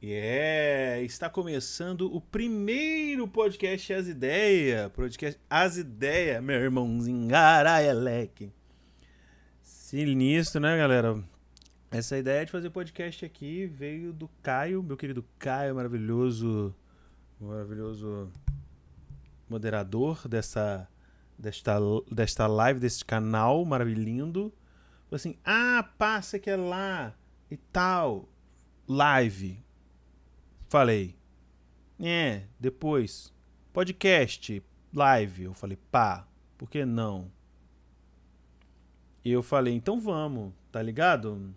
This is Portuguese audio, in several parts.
Yeah, está começando o primeiro podcast As Ideias. Podcast As Ideias, meu irmãozinho. Araeleque. Sinistro, né, galera? Essa ideia de fazer podcast aqui veio do Caio, meu querido Caio, maravilhoso, maravilhoso moderador dessa, desta, desta live, deste canal maravilhoso. Assim, ah, passa que é lá e tal, live Falei, é, depois, podcast, live. Eu falei, pá, por que não? E eu falei, então vamos, tá ligado?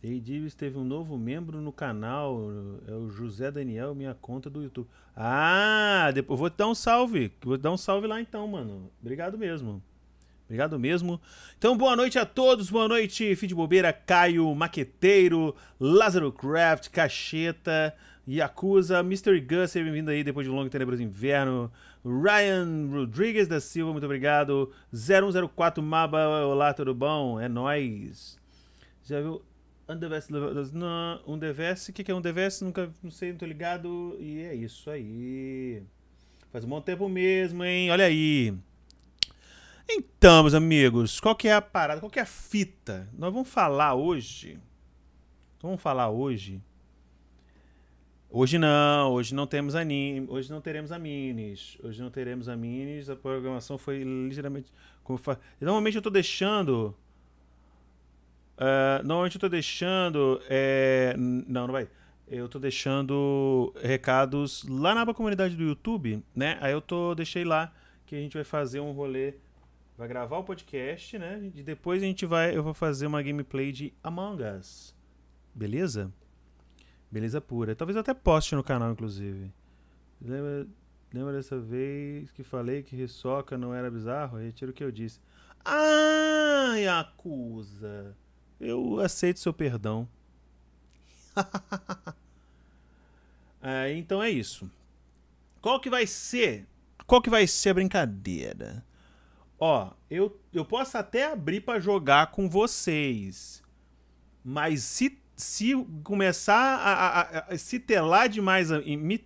Ei, Divis teve um novo membro no canal, é o José Daniel, minha conta do YouTube. Ah, depois vou dar um salve, vou dar um salve lá então, mano. Obrigado mesmo. Obrigado mesmo. Então, boa noite a todos. Boa noite, Feed Bobeira, Caio, Maqueteiro, Lázaro Craft, Cacheta, Yakuza, Mr. Gus, seja bem-vindo aí depois de um longo e tenebroso inverno. Ryan Rodrigues da Silva, muito obrigado. 0104 Maba, olá, tudo bom? É nóis. Já viu? Um DVS, o que, que é um DVS? Nunca, não sei, não tô ligado. E é isso aí. Faz um bom tempo mesmo, hein? Olha aí. Então, meus amigos, qual que é a parada, qual que é a fita? Nós vamos falar hoje. Vamos falar hoje. Hoje não, hoje não temos anime, hoje não teremos a minis, hoje não teremos a minis, a programação foi ligeiramente como fa... Normalmente eu tô deixando uh, normalmente eu tô deixando é... não, não vai. Eu tô deixando recados lá na aba comunidade do YouTube, né? Aí eu tô deixei lá que a gente vai fazer um rolê vai gravar o podcast, né? E depois a gente vai, eu vou fazer uma gameplay de Among Us. Beleza? Beleza pura. Talvez até poste no canal, inclusive. Lembra, lembra dessa vez que falei que Hisoka não era bizarro? Retiro o que eu disse. Ah, Yakuza. Eu aceito seu perdão. é, então é isso. Qual que vai ser? Qual que vai ser a brincadeira? Ó, eu, eu posso até abrir para jogar com vocês. Mas se, se começar a, a, a, se telar demais,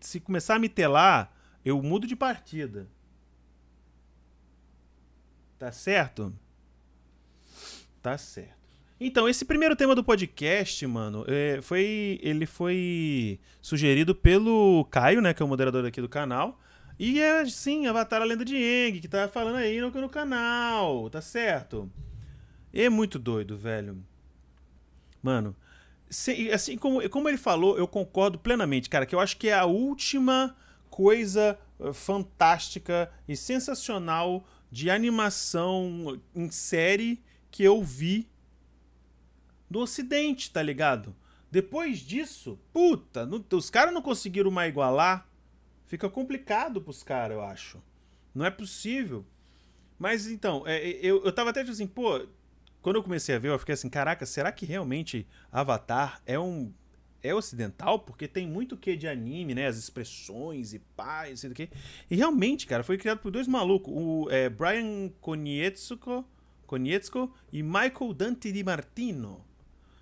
se começar a me telar, eu mudo de partida. Tá certo? Tá certo. Então, esse primeiro tema do podcast, mano, é, foi, ele foi sugerido pelo Caio, né, que é o moderador aqui do canal. E é, sim, Avatar a Lenda de Aang, que tá falando aí no, no canal, tá certo? É muito doido, velho. Mano, assim como, como ele falou, eu concordo plenamente, cara, que eu acho que é a última coisa eh, fantástica e sensacional de animação em série que eu vi do Ocidente, tá ligado? Depois disso, puta, não, os caras não conseguiram mais igualar Fica complicado pros caras, eu acho. Não é possível. Mas então, é, é, eu, eu tava até tipo assim, pô, quando eu comecei a ver, eu fiquei assim, caraca, será que realmente Avatar é um. É ocidental? Porque tem muito que de anime, né? As expressões e paz, sei do que. E realmente, cara, foi criado por dois malucos. O é, Brian Konietzko, Konietzko e Michael Dante Di Martino.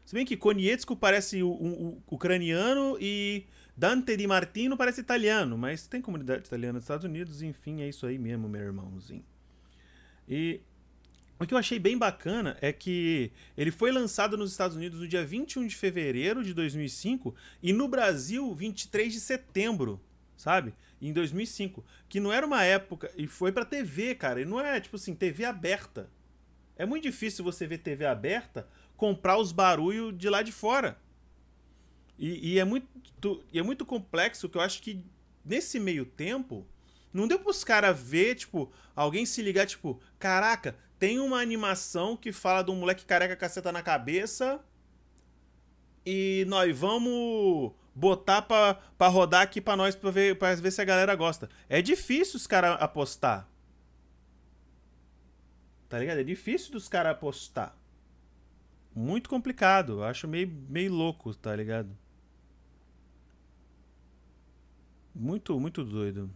Se bem que Konietzko parece um, ucraniano e Dante Di Martino parece italiano, mas tem comunidade italiana nos Estados Unidos, enfim, é isso aí mesmo, meu irmãozinho. E o que eu achei bem bacana é que ele foi lançado nos Estados Unidos no dia 21 de fevereiro de 2005 e no Brasil 23 de setembro, sabe? Em 2005, que não era uma época e foi para TV, cara, e não é tipo assim, TV aberta. É muito difícil você ver TV aberta comprar os barulhos de lá de fora. E, e, é muito, e é muito complexo que eu acho que nesse meio tempo não deu pros caras ver, tipo, alguém se ligar, tipo, caraca, tem uma animação que fala de um moleque careca caceta na cabeça e nós vamos botar pra rodar aqui pra nós pra ver, pra ver se a galera gosta. É difícil os caras apostar. Tá ligado? É difícil dos caras apostar. Muito complicado. Eu acho meio, meio louco, tá ligado? Muito, muito doido.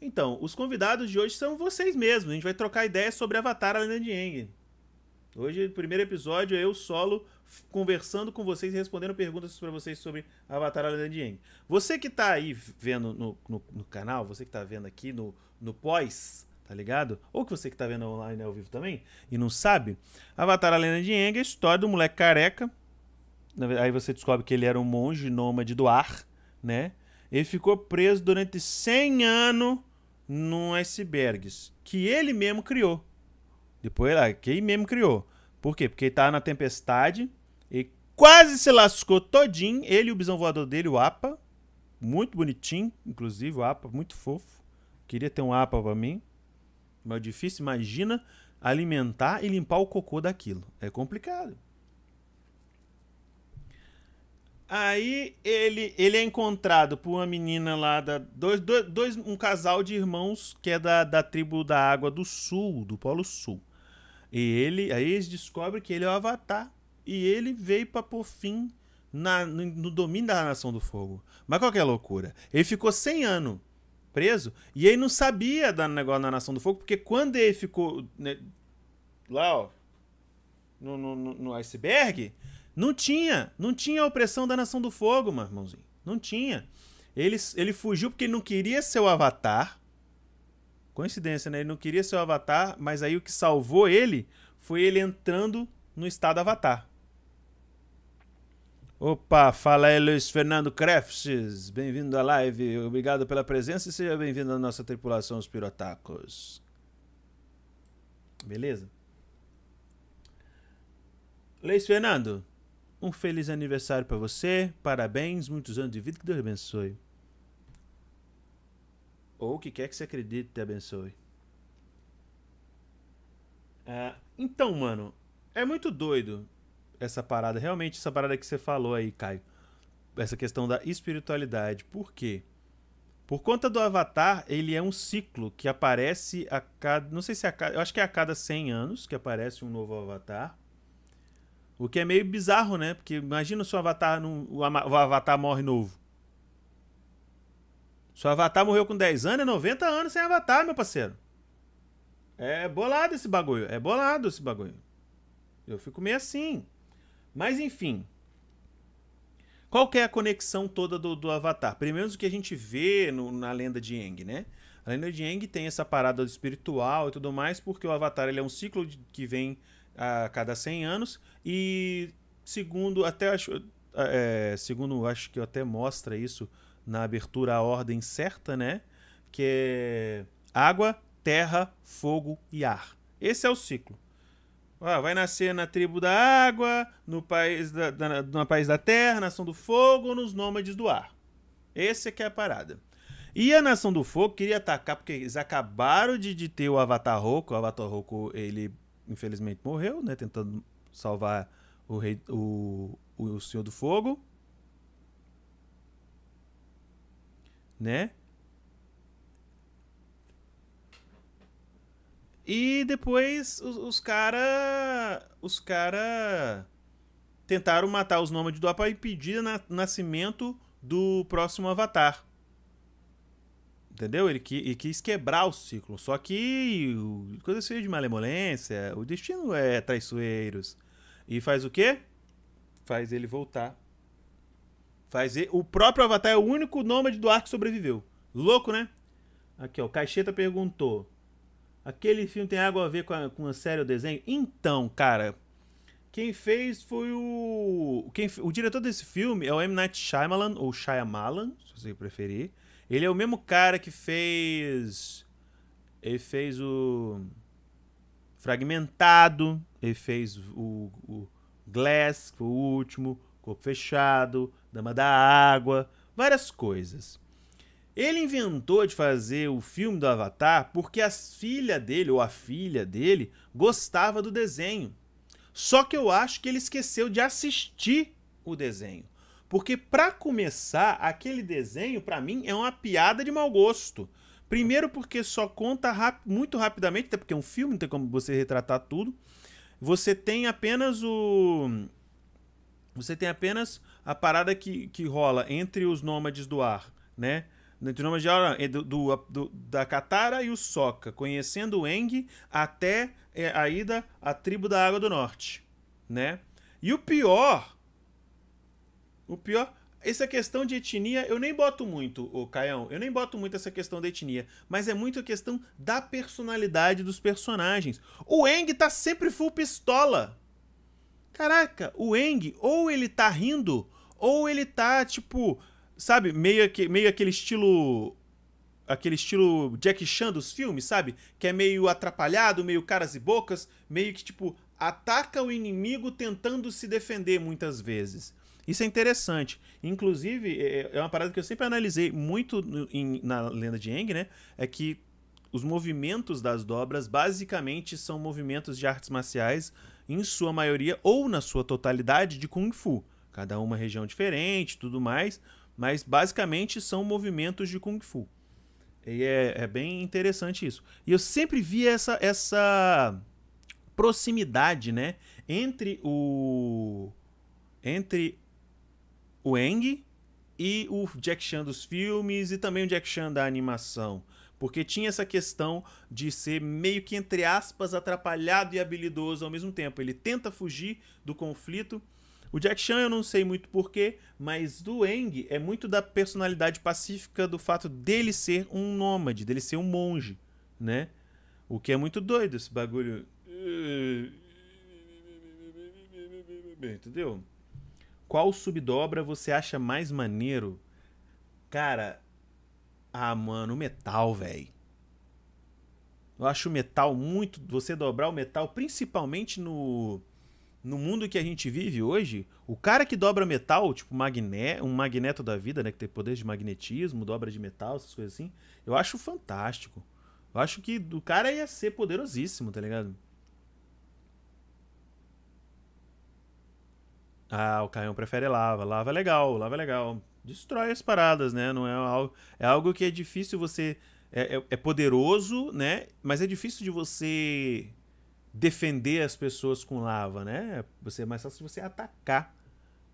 Então, os convidados de hoje são vocês mesmos. A gente vai trocar ideias sobre Avatar A Lenda de Aang. Hoje, primeiro episódio, eu solo conversando com vocês e respondendo perguntas para vocês sobre Avatar A Lenda de Aang. Você que tá aí vendo no, no, no, canal, você que tá vendo aqui no, no pós, tá ligado? Ou que você que tá vendo online ao vivo também e não sabe, Avatar A Lenda de Aang é a história do moleque careca. Aí você descobre que ele era um monge nômade do ar, né? Ele ficou preso durante 100 anos num icebergs que ele mesmo criou. Depois lá, que ele mesmo criou. Por quê? Porque ele tava na tempestade e quase se lascou todinho. Ele e o bisão voador dele, o Apa. Muito bonitinho, inclusive, o Apa, muito fofo. Queria ter um Apa pra mim. Mas difícil, imagina alimentar e limpar o cocô daquilo. É complicado. Aí ele, ele é encontrado por uma menina lá da. Dois, dois, um casal de irmãos que é da, da tribo da Água do Sul, do Polo Sul. E ele. Aí eles descobrem que ele é o Avatar. E ele veio para por fim na, no, no, domínio da Nação do Fogo. Mas qual que é a loucura? Ele ficou 100 anos preso e ele não sabia da negócio na Nação do Fogo, porque quando ele ficou né, lá, ó, no, no, no iceberg, não tinha. Não tinha a opressão da Nação do Fogo, meu irmãozinho. Não tinha. Ele, ele fugiu porque ele não queria ser o Avatar. Coincidência, né? Ele não queria ser o Avatar, mas aí o que salvou ele foi ele entrando no estado Avatar. Opa, fala aí Luiz Fernando Crefts, bem-vindo à live, obrigado pela presença e seja bem-vindo à nossa tripulação Os Pirotacos. Beleza? Luiz Fernando, um feliz aniversário para você. Parabéns, muitos anos de vida. Que Deus abençoe. Ou o que quer que você acredite te abençoe. É, então, mano, é muito doido essa parada. Realmente, essa parada que você falou aí, Caio. Essa questão da espiritualidade. Por quê? Por conta do Avatar, ele é um ciclo que aparece a cada. Não sei se é a cada. Eu acho que é a cada 100 anos que aparece um novo Avatar. O que é meio bizarro, né? Porque imagina se o Avatar, o Avatar morre novo. Se o Avatar morreu com 10 anos, é 90 anos sem Avatar, meu parceiro. É bolado esse bagulho. É bolado esse bagulho. Eu fico meio assim. Mas enfim. Qual que é a conexão toda do, do Avatar? Primeiro o que a gente vê no, na lenda de Aang, né? A lenda de Aang tem essa parada espiritual e tudo mais, porque o Avatar ele é um ciclo de, que vem a cada 100 anos e segundo até acho é, segundo acho que até mostra isso na abertura a ordem certa, né? Que é água, terra, fogo e ar. Esse é o ciclo. Ah, vai nascer na tribo da água, no país da, da, no país da terra, nação do fogo ou nos nômades do ar. Esse é que é a parada. E a Nação do Fogo queria atacar, porque eles acabaram de, de ter o Avatar Roku. O Avatar Roku, ele infelizmente morreu, né? Tentando salvar o rei, o, o Senhor do Fogo, né? E depois os, os cara, os cara tentaram matar os nômades do Apa e impedir o nascimento do próximo Avatar. Entendeu? Ele, qui, ele quis quebrar o ciclo. Só que coisa cheia de malemolência, o destino é traiçoeiros. E faz o quê? Faz ele voltar. Faz ele, o próprio Avatar é o único nômade do ar que sobreviveu. Louco, né? Aqui, ó. O Caixeta perguntou. Aquele filme tem algo a ver com a, com a série ou desenho? Então, cara. Quem fez foi o. Quem, o diretor desse filme é o M. Night Shyamalan, ou Shyamalan, se você preferir. Ele é o mesmo cara que fez. Ele fez o. Fragmentado. Ele fez o, o Glass, que foi o último. Corpo Fechado. Dama da Água. Várias coisas. Ele inventou de fazer o filme do Avatar porque a filha dele, ou a filha dele, gostava do desenho. Só que eu acho que ele esqueceu de assistir o desenho. Porque para começar, aquele desenho para mim é uma piada de mau gosto. Primeiro porque só conta rap muito rapidamente, até porque é um filme, não tem como você retratar tudo. Você tem apenas o você tem apenas a parada que, que rola entre os nômades do ar, né? Entre nômade de aula, do, do, do, da Katara e o Sokka, conhecendo o Eng até é, a ida à tribo da Água do Norte, né? E o pior, o pior, essa questão de etnia, eu nem boto muito, o Caião, eu nem boto muito essa questão da etnia, mas é muito a questão da personalidade dos personagens. O Eng tá sempre full pistola. Caraca, o Eng, ou ele tá rindo, ou ele tá, tipo, sabe, meio, que, meio aquele estilo. Aquele estilo Jack Chan dos filmes, sabe? Que é meio atrapalhado, meio caras e bocas, meio que, tipo, ataca o inimigo tentando se defender muitas vezes. Isso é interessante. Inclusive, é, é uma parada que eu sempre analisei muito em, na lenda de Eng, né? É que os movimentos das dobras basicamente são movimentos de artes marciais em sua maioria ou na sua totalidade de Kung Fu. Cada uma região diferente, tudo mais, mas basicamente são movimentos de Kung Fu. E é, é bem interessante isso. E eu sempre vi essa, essa proximidade, né, entre o entre o Eng e o Jack Chan dos filmes e também o Jack Chan da animação. Porque tinha essa questão de ser meio que, entre aspas, atrapalhado e habilidoso ao mesmo tempo. Ele tenta fugir do conflito. O Jack Chan eu não sei muito porquê, mas do Eng é muito da personalidade pacífica do fato dele ser um nômade, dele ser um monge, né? O que é muito doido esse bagulho. Entendeu? Qual subdobra você acha mais maneiro? Cara, ah, mano, o metal, velho. Eu acho o metal muito. Você dobrar o metal, principalmente no, no mundo que a gente vive hoje, o cara que dobra metal, tipo magné, um magneto da vida, né? Que tem poder de magnetismo, dobra de metal, essas coisas assim, eu acho fantástico. Eu acho que o cara ia ser poderosíssimo, tá ligado? Ah, o Caião prefere lava. Lava é legal, lava é legal destrói as paradas, né? Não é algo, é algo que é difícil você é, é, é, poderoso, né? Mas é difícil de você defender as pessoas com lava, né? Você é mais fácil de você atacar.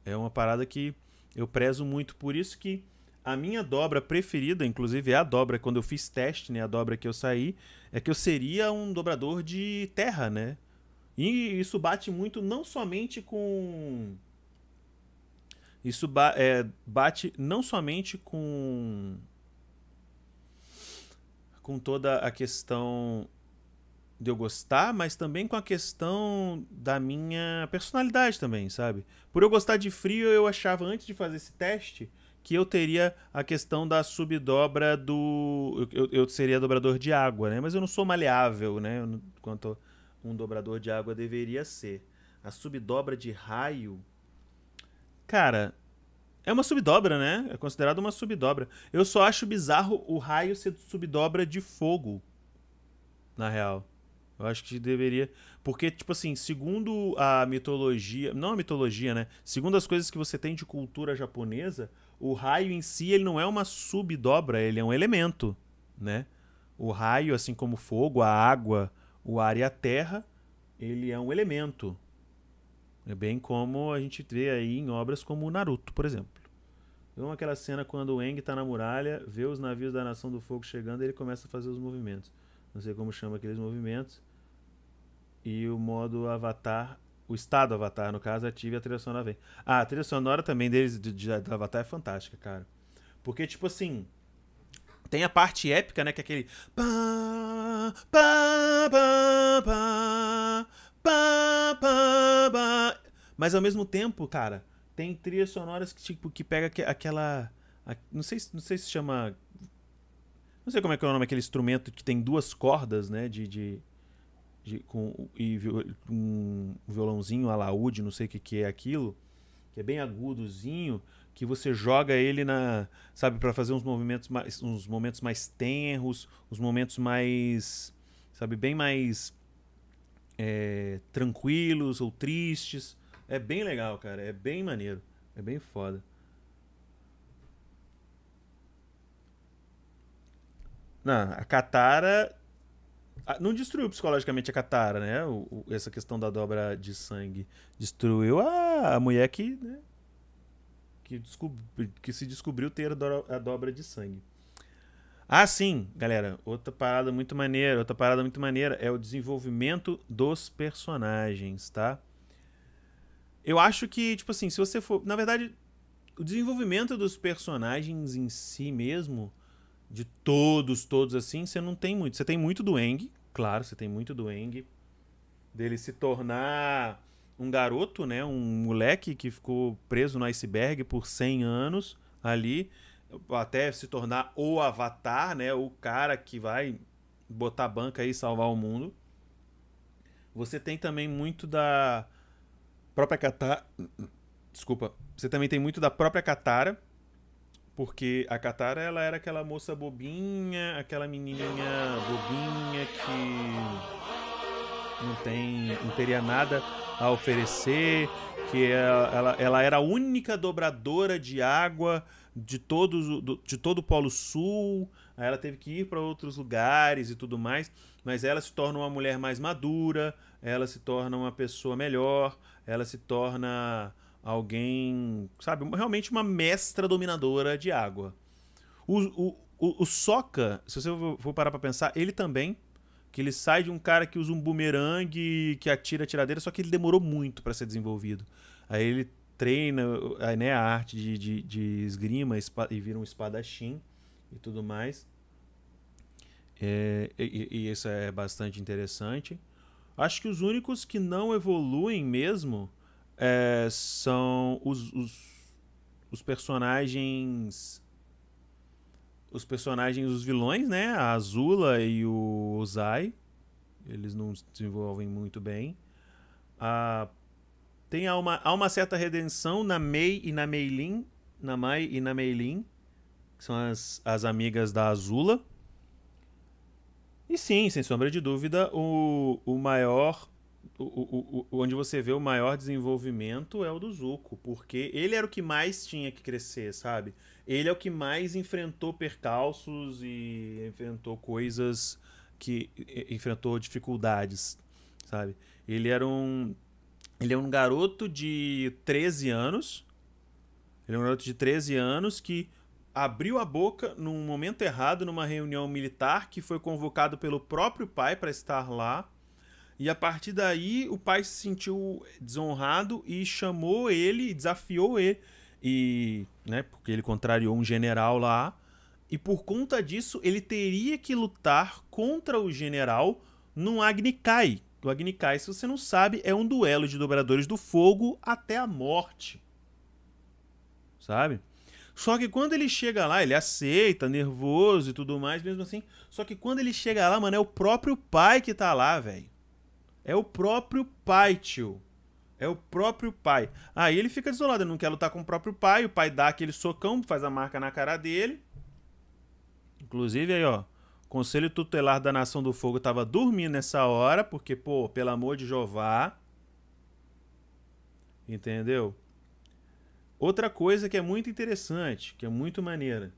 É uma parada que eu prezo muito, por isso que a minha dobra preferida, inclusive é a dobra quando eu fiz teste, né, a dobra que eu saí, é que eu seria um dobrador de terra, né? E isso bate muito não somente com isso ba é, bate não somente com com toda a questão de eu gostar, mas também com a questão da minha personalidade também, sabe? Por eu gostar de frio, eu achava antes de fazer esse teste que eu teria a questão da subdobra do. Eu, eu seria dobrador de água, né? Mas eu não sou maleável, né? Quanto um dobrador de água deveria ser. A subdobra de raio Cara, é uma subdobra, né? É considerado uma subdobra. Eu só acho bizarro o raio ser subdobra de fogo. Na real. Eu acho que deveria. Porque, tipo assim, segundo a mitologia. Não a mitologia, né? Segundo as coisas que você tem de cultura japonesa, o raio em si ele não é uma subdobra, ele é um elemento, né? O raio, assim como o fogo, a água, o ar e a terra, ele é um elemento. É bem como a gente vê aí em obras como o Naruto, por exemplo. Então aquela cena quando o Eng está na muralha, vê os navios da Nação do Fogo chegando e ele começa a fazer os movimentos. Não sei como chama aqueles movimentos. E o modo Avatar, o estado Avatar, no caso, ativa a trilha sonora vem. Ah, a trilha sonora também deles de, de, do Avatar é fantástica, cara. Porque, tipo assim, tem a parte épica, né? Que é aquele. Pá, pá, pá, pá, Pá, pá, pá. Mas ao mesmo tempo, cara, tem trilhas sonoras que, tipo, que pega aquela. Não sei, não sei se chama. Não sei como é que é o nome aquele instrumento que tem duas cordas, né? De. de, de com, e um violãozinho, alaúde, não sei o que, que é aquilo. Que é bem agudozinho. Que você joga ele na. Sabe, para fazer uns movimentos mais. uns momentos mais tenros, os momentos mais. Sabe, bem mais é, tranquilos ou tristes. É bem legal, cara. É bem maneiro. É bem foda. Não, a Katara não destruiu psicologicamente a Katara, né? O, o, essa questão da dobra de sangue. Destruiu a, a mulher que, né? que, que se descobriu ter a dobra de sangue. Ah, sim, galera. Outra parada muito maneira, outra parada muito maneira é o desenvolvimento dos personagens, tá? Eu acho que, tipo assim, se você for. Na verdade, o desenvolvimento dos personagens em si mesmo, de todos, todos assim, você não tem muito. Você tem muito do Eng, claro, você tem muito do Eng. Dele se tornar um garoto, né? Um moleque que ficou preso no iceberg por 100 anos ali, até se tornar o avatar, né? O cara que vai botar banca e salvar o mundo. Você tem também muito da própria Katara. Desculpa. Você também tem muito da própria Katara. Porque a Katara, ela era aquela moça bobinha, aquela menininha bobinha que não tem não teria nada a oferecer, que ela, ela, ela era a única dobradora de água de, todos, de todo o Polo Sul, ela teve que ir para outros lugares e tudo mais, mas ela se torna uma mulher mais madura, ela se torna uma pessoa melhor, ela se torna alguém, sabe, realmente uma mestra dominadora de água. O, o, o, o Sokka, se você for parar para pensar, ele também que ele sai de um cara que usa um bumerangue que atira a tiradeira, só que ele demorou muito para ser desenvolvido. Aí ele treina né, a arte de, de, de esgrima e vira um espadachim e tudo mais. É, e, e, isso é bastante interessante. Acho que os únicos que não evoluem mesmo é, são os, os, os personagens os personagens, os vilões, né? A Azula e o Ozai. Eles não se desenvolvem muito bem. Ah, tem há uma, há uma certa redenção na Mei e na Meilin. Na Mai e na Meilin. Que são as, as amigas da Azula. E sim, sem sombra de dúvida, o, o maior. O, o, o, onde você vê o maior desenvolvimento é o do Zuko. Porque ele era o que mais tinha que crescer, sabe? ele é o que mais enfrentou percalços e enfrentou coisas que enfrentou dificuldades, sabe? Ele era um ele é um garoto de 13 anos. Ele é um garoto de 13 anos que abriu a boca num momento errado numa reunião militar que foi convocado pelo próprio pai para estar lá. E a partir daí o pai se sentiu desonrado e chamou ele, desafiou ele e, né, porque ele contrariou um general lá, e por conta disso ele teria que lutar contra o general no Agnikai. O Agnikai, se você não sabe, é um duelo de dobradores do fogo até a morte. Sabe? Só que quando ele chega lá, ele aceita, nervoso e tudo mais, mesmo assim. Só que quando ele chega lá, mano, é o próprio pai que tá lá, velho. É o próprio pai, tio. É o próprio pai. Aí ele fica desolado, ele não quer lutar com o próprio pai. O pai dá aquele socão, faz a marca na cara dele. Inclusive aí, ó. Conselho Tutelar da Nação do Fogo tava dormindo nessa hora, porque, pô, pelo amor de Jeová. Entendeu? Outra coisa que é muito interessante, que é muito maneira.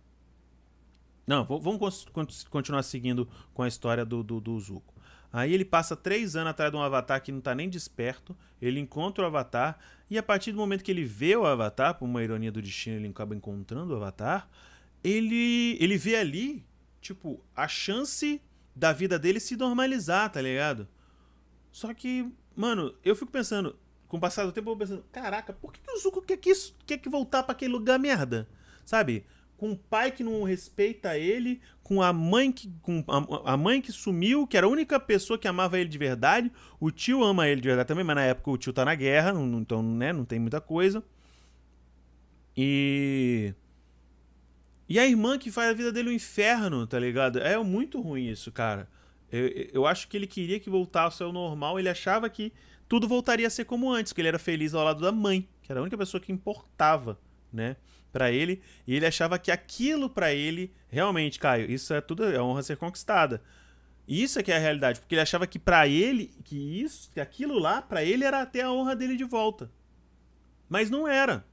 Não, vamos continuar seguindo com a história do, do, do Zuko. Aí ele passa três anos atrás de um avatar que não está nem desperto. Ele encontra o avatar. E a partir do momento que ele vê o avatar, por uma ironia do destino, ele acaba encontrando o avatar. Ele, ele vê ali, tipo, a chance da vida dele se normalizar, tá ligado? Só que, mano, eu fico pensando, com o passar do tempo, eu vou pensando, caraca, por que, que o Zuko quer que, quer que voltar para aquele lugar merda? Sabe? com um pai que não respeita ele, com a mãe que com a, a, mãe que sumiu, que era a única pessoa que amava ele de verdade. O tio ama ele de verdade também, mas na época o tio tá na guerra, não, então, né, não tem muita coisa. E e a irmã que faz a vida dele um inferno, tá ligado? É muito ruim isso, cara. Eu, eu acho que ele queria que voltasse ao normal, ele achava que tudo voltaria a ser como antes, que ele era feliz ao lado da mãe, que era a única pessoa que importava, né? para ele e ele achava que aquilo para ele realmente, Caio, isso é tudo é honra ser conquistada. Isso é que é a realidade, porque ele achava que para ele, que isso, que aquilo lá para ele era até a honra dele de volta. Mas não era.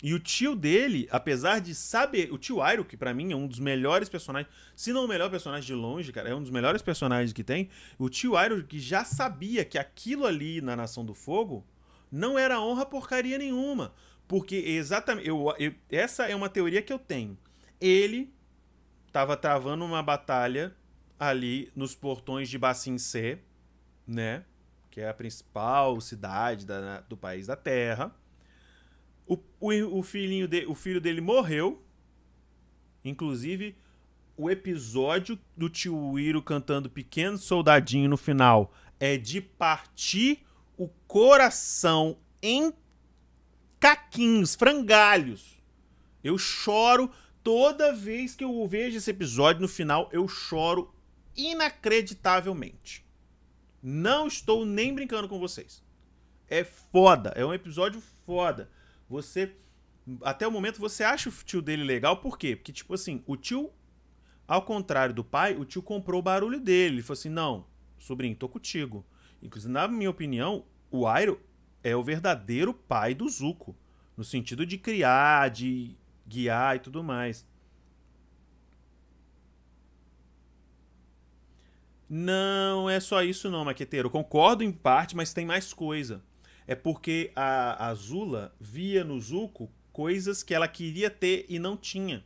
E o tio dele, apesar de saber, o tio Airo, que para mim é um dos melhores personagens, se não o melhor personagem de longe, cara, é um dos melhores personagens que tem. O tio Airo que já sabia que aquilo ali na Nação do Fogo não era honra porcaria nenhuma. Porque exatamente. Eu, eu, essa é uma teoria que eu tenho. Ele tava travando uma batalha ali nos portões de Bassin C, né? Que é a principal cidade da, do país da Terra. O, o, o, filhinho de, o filho dele morreu. Inclusive, o episódio do tio Wiro cantando Pequeno Soldadinho no final é de partir o coração em caquinhos, frangalhos. Eu choro toda vez que eu vejo esse episódio no final, eu choro inacreditavelmente. Não estou nem brincando com vocês. É foda, é um episódio foda. Você até o momento você acha o tio dele legal, por quê? Porque tipo assim, o tio ao contrário do pai, o tio comprou o barulho dele. Ele falou assim: "Não, sobrinho, tô contigo". Inclusive, na minha opinião, o Airo é o verdadeiro pai do Zuko, no sentido de criar, de guiar e tudo mais. Não é só isso não, Maqueteiro. concordo em parte, mas tem mais coisa. É porque a Azula via no Zuko coisas que ela queria ter e não tinha.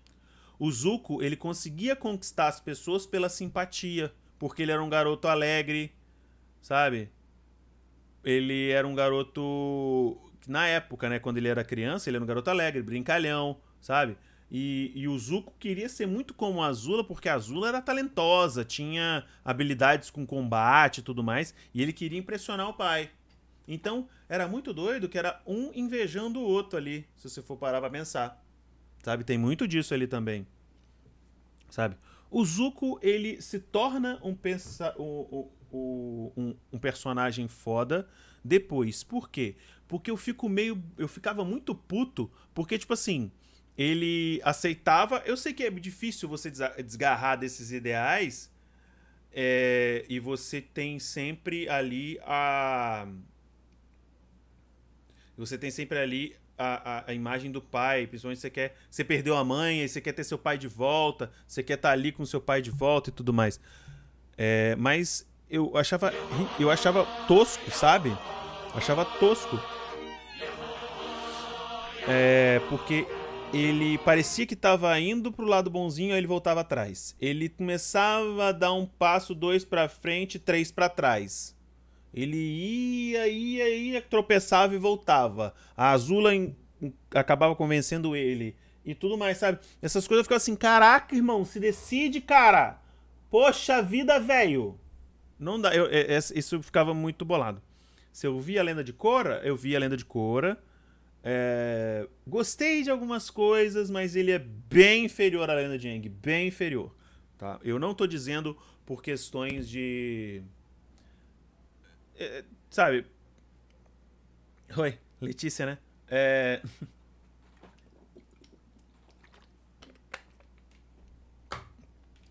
O Zuko, ele conseguia conquistar as pessoas pela simpatia, porque ele era um garoto alegre, sabe? Ele era um garoto na época, né, quando ele era criança, ele era um garoto alegre, brincalhão, sabe? E, e, o Zuko queria ser muito como a Azula, porque a Azula era talentosa, tinha habilidades com combate e tudo mais, e ele queria impressionar o pai. Então, era muito doido que era um invejando o outro ali, se você for parar pra pensar. Sabe? Tem muito disso ali também. Sabe? O Zuko, ele se torna um, pensa, um, um, um personagem foda depois. Por quê? Porque eu fico meio. Eu ficava muito puto, porque, tipo assim ele aceitava. Eu sei que é difícil você desgarrar desses ideais. É, e você tem sempre ali a. Você tem sempre ali a, a, a, imagem do pai. Principalmente você quer. Você perdeu a mãe, você quer ter seu pai de volta. Você quer estar tá ali com seu pai de volta e tudo mais. É, mas eu achava. Eu achava tosco, sabe? Eu achava tosco. É, porque ele parecia que estava indo pro lado bonzinho, aí ele voltava atrás. Ele começava a dar um passo, dois para frente, três para trás. Ele ia, ia, ia, tropeçava e voltava. A Azula em, acabava convencendo ele e tudo mais, sabe? Essas coisas eu ficava assim, caraca, irmão, se decide, cara. Poxa vida, velho. Não dá, eu, é, é, isso ficava muito bolado. Se eu via a lenda de Cora, eu via a lenda de Cora é, gostei de algumas coisas, mas ele é bem inferior à Lenda de Aang, bem inferior. Tá? Eu não estou dizendo por questões de. É, sabe? Oi, Letícia, né? É...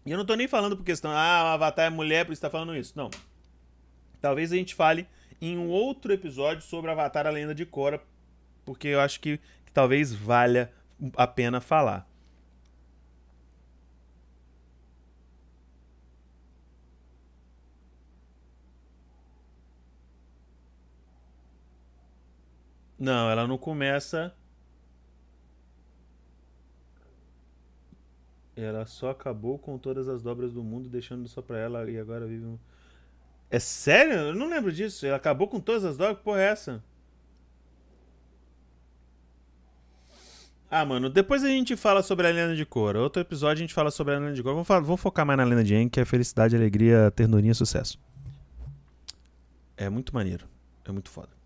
E eu não estou nem falando por questão, ah, o Avatar é mulher, por isso tá falando isso. Não. Talvez a gente fale em um outro episódio sobre Avatar, a lenda de Korra, porque eu acho que, que talvez valha a pena falar. Não, ela não começa. Ela só acabou com todas as dobras do mundo, deixando só pra ela e agora vive um. É sério? Eu não lembro disso. Ela acabou com todas as dobras? Porra é essa? Ah, mano, depois a gente fala sobre a Lenda de Cor. Outro episódio a gente fala sobre a Lenda de Cor. Vamos, falar, vamos focar mais na Lenda de Aang, que é felicidade, alegria, ternurinha, sucesso. É muito maneiro. É muito foda.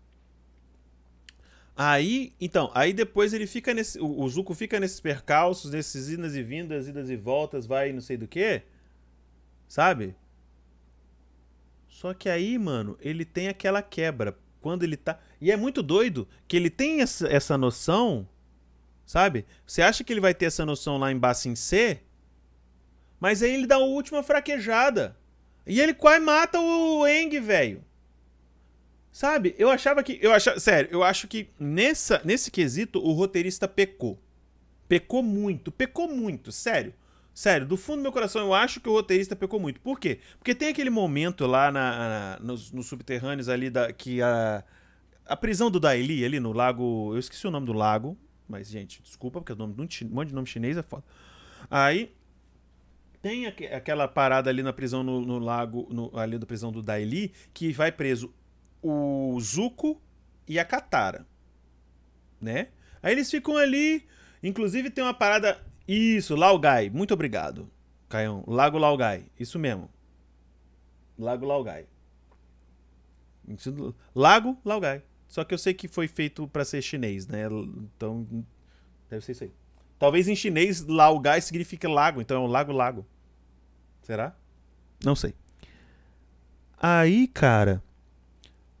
Aí, então, aí depois ele fica nesse. O, o Zuko fica nesses percalços, nesses idas e vindas, idas e voltas, vai não sei do que. Sabe? Só que aí, mano, ele tem aquela quebra. Quando ele tá. E é muito doido que ele tem essa, essa noção Sabe? Você acha que ele vai ter essa noção lá em Bassin C? Mas aí ele dá a última fraquejada. E ele quase mata o Eng, velho. Sabe? Eu achava que. Eu achava, sério, eu acho que nessa, nesse quesito o roteirista pecou. Pecou muito, pecou muito, sério. Sério, do fundo do meu coração eu acho que o roteirista pecou muito. Por quê? Porque tem aquele momento lá na, na nos, nos, subterrâneos ali da, que a, a prisão do Daili ali no lago. Eu esqueci o nome do lago. Mas, gente, desculpa, porque o nome, um monte de nome chinês é foda. Aí. tem aqu aquela parada ali na prisão no, no lago, no, ali da prisão do Daili, que vai preso o Zuko e a Katara. Né? Aí eles ficam ali. Inclusive tem uma parada. Isso, Laogai. Muito obrigado, Caião. Lago Laogai. Isso mesmo. Lago Laogai. Lago Laogai. Só que eu sei que foi feito para ser chinês, né? Então, deve ser isso aí. Talvez em chinês Laogai significa lago, então é um lago lago. Será? Não sei. Aí, cara,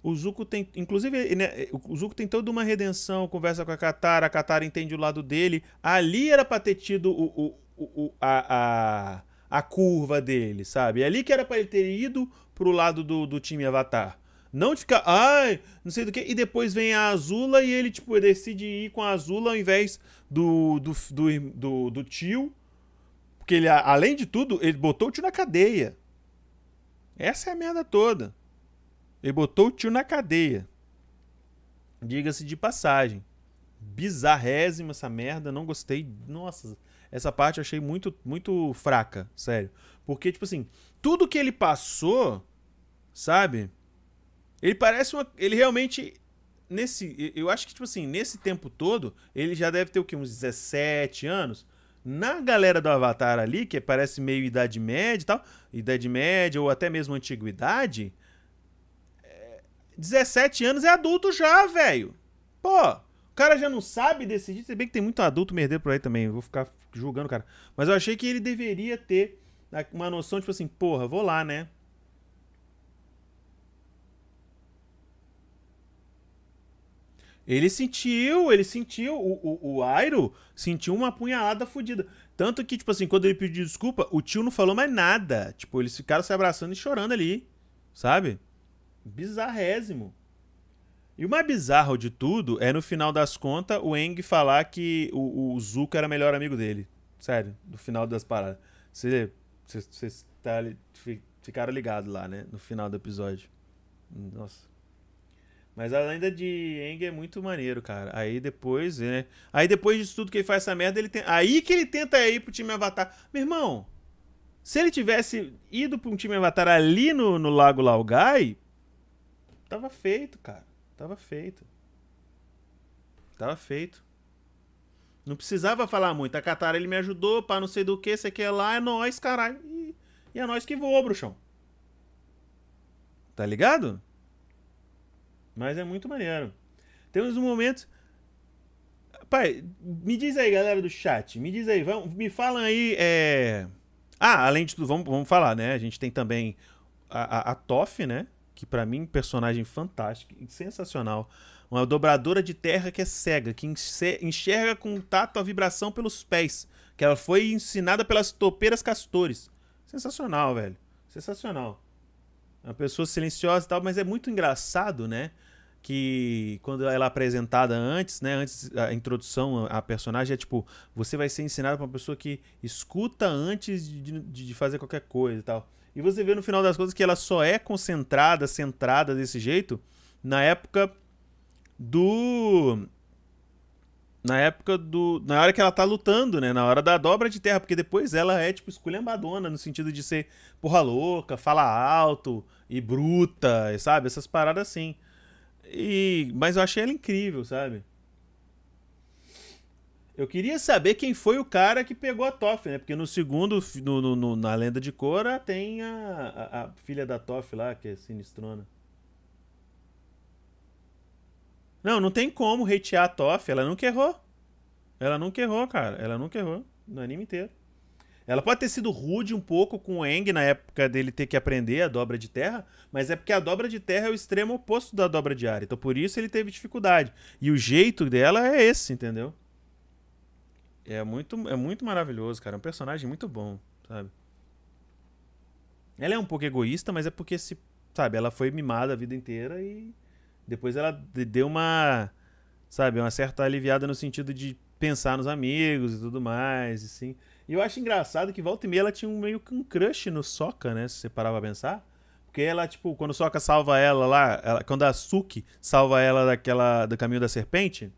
o Zuko tem, inclusive, né, o Zuko tem toda uma redenção, conversa com a Katara, a Katara entende o lado dele. Ali era pra ter tido o, o, o, a, a, a curva dele, sabe? É ali que era pra ele ter ido pro lado do, do time Avatar. Não de ficar, ai, não sei do que. E depois vem a Azula e ele, tipo, decide ir com a Azula ao invés do, do, do, do, do tio. Porque ele, além de tudo, ele botou o tio na cadeia. Essa é a merda toda. Ele botou o tio na cadeia. Diga-se de passagem. Bizarrésima essa merda, não gostei. Nossa, essa parte eu achei muito, muito fraca, sério. Porque, tipo assim, tudo que ele passou, sabe? Ele parece uma. Ele realmente. Nesse. Eu acho que, tipo assim, nesse tempo todo, ele já deve ter o quê? Uns 17 anos. Na galera do Avatar ali, que parece meio Idade Média e tal, Idade Média ou até mesmo Antiguidade, 17 é, anos é adulto já, velho. Pô, o cara já não sabe decidir. Se bem que tem muito adulto merdeiro por aí também, eu vou ficar julgando o cara. Mas eu achei que ele deveria ter uma noção, tipo assim, porra, vou lá, né? Ele sentiu, ele sentiu, o, o, o Airo sentiu uma apunhalada fodida. Tanto que, tipo assim, quando ele pediu desculpa, o tio não falou mais nada. Tipo, eles ficaram se abraçando e chorando ali, sabe? Bizarrésimo. E o mais bizarro de tudo é, no final das contas, o Eng falar que o, o Zuko era melhor amigo dele. Sério, no final das paradas. Vocês tá, ficaram ligados lá, né? No final do episódio. Nossa. Mas a lenda de Eng é muito maneiro, cara. Aí depois, né? Aí depois disso tudo que ele faz essa merda, ele tem. Aí que ele tenta ir pro time Avatar. Meu irmão, se ele tivesse ido pra um time Avatar ali no, no Lago Laogai, tava feito, cara. Tava feito. Tava feito. Não precisava falar muito. A Katara ele me ajudou pra não sei do que, você quer lá, é nós, caralho. E, e é nós que voa, bruxão. Tá ligado? Mas é muito maneiro. Temos um momento. Pai, me diz aí, galera do chat. Me diz aí, vamos, me falam aí. É... Ah, além de tudo, vamos, vamos falar, né? A gente tem também a, a, a Toff, né? Que para mim, personagem fantástico, sensacional. Uma dobradora de terra que é cega, que enxerga com tato a vibração pelos pés. Que ela foi ensinada pelas topeiras castores. Sensacional, velho. Sensacional. É uma pessoa silenciosa e tal, mas é muito engraçado, né? que quando ela é apresentada antes, né, antes a introdução a personagem é tipo, você vai ser ensinado para uma pessoa que escuta antes de, de, de, fazer qualquer coisa e tal. E você vê no final das coisas que ela só é concentrada, centrada desse jeito na época do na época do na hora que ela tá lutando, né, na hora da dobra de terra, porque depois ela é tipo esculhambadona no sentido de ser porra louca, fala alto e bruta, sabe? Essas paradas assim. E, mas eu achei ela incrível, sabe? Eu queria saber quem foi o cara que pegou a Toff, né? Porque no segundo, no, no, na Lenda de Cora, tem a, a, a, filha da Toff lá, que é sinistrona. Não, não tem como hatear a Toff. Ela nunca errou. Ela nunca errou, cara. Ela nunca errou. No anime inteiro. Ela pode ter sido rude um pouco com o Eng na época dele ter que aprender a dobra de terra, mas é porque a dobra de terra é o extremo oposto da dobra de ar. Então por isso ele teve dificuldade. E o jeito dela é esse, entendeu? É muito, é muito maravilhoso, cara. É um personagem muito bom, sabe? Ela é um pouco egoísta, mas é porque se, sabe, ela foi mimada a vida inteira e depois ela deu uma, sabe, uma certa aliviada no sentido de pensar nos amigos e tudo mais, assim. E eu acho engraçado que volta e meia ela tinha um meio que um crush no Soca, né? Se você parar pra pensar. Porque ela, tipo, quando o Soca salva ela lá, ela, quando a Suki salva ela daquela, do caminho da serpente.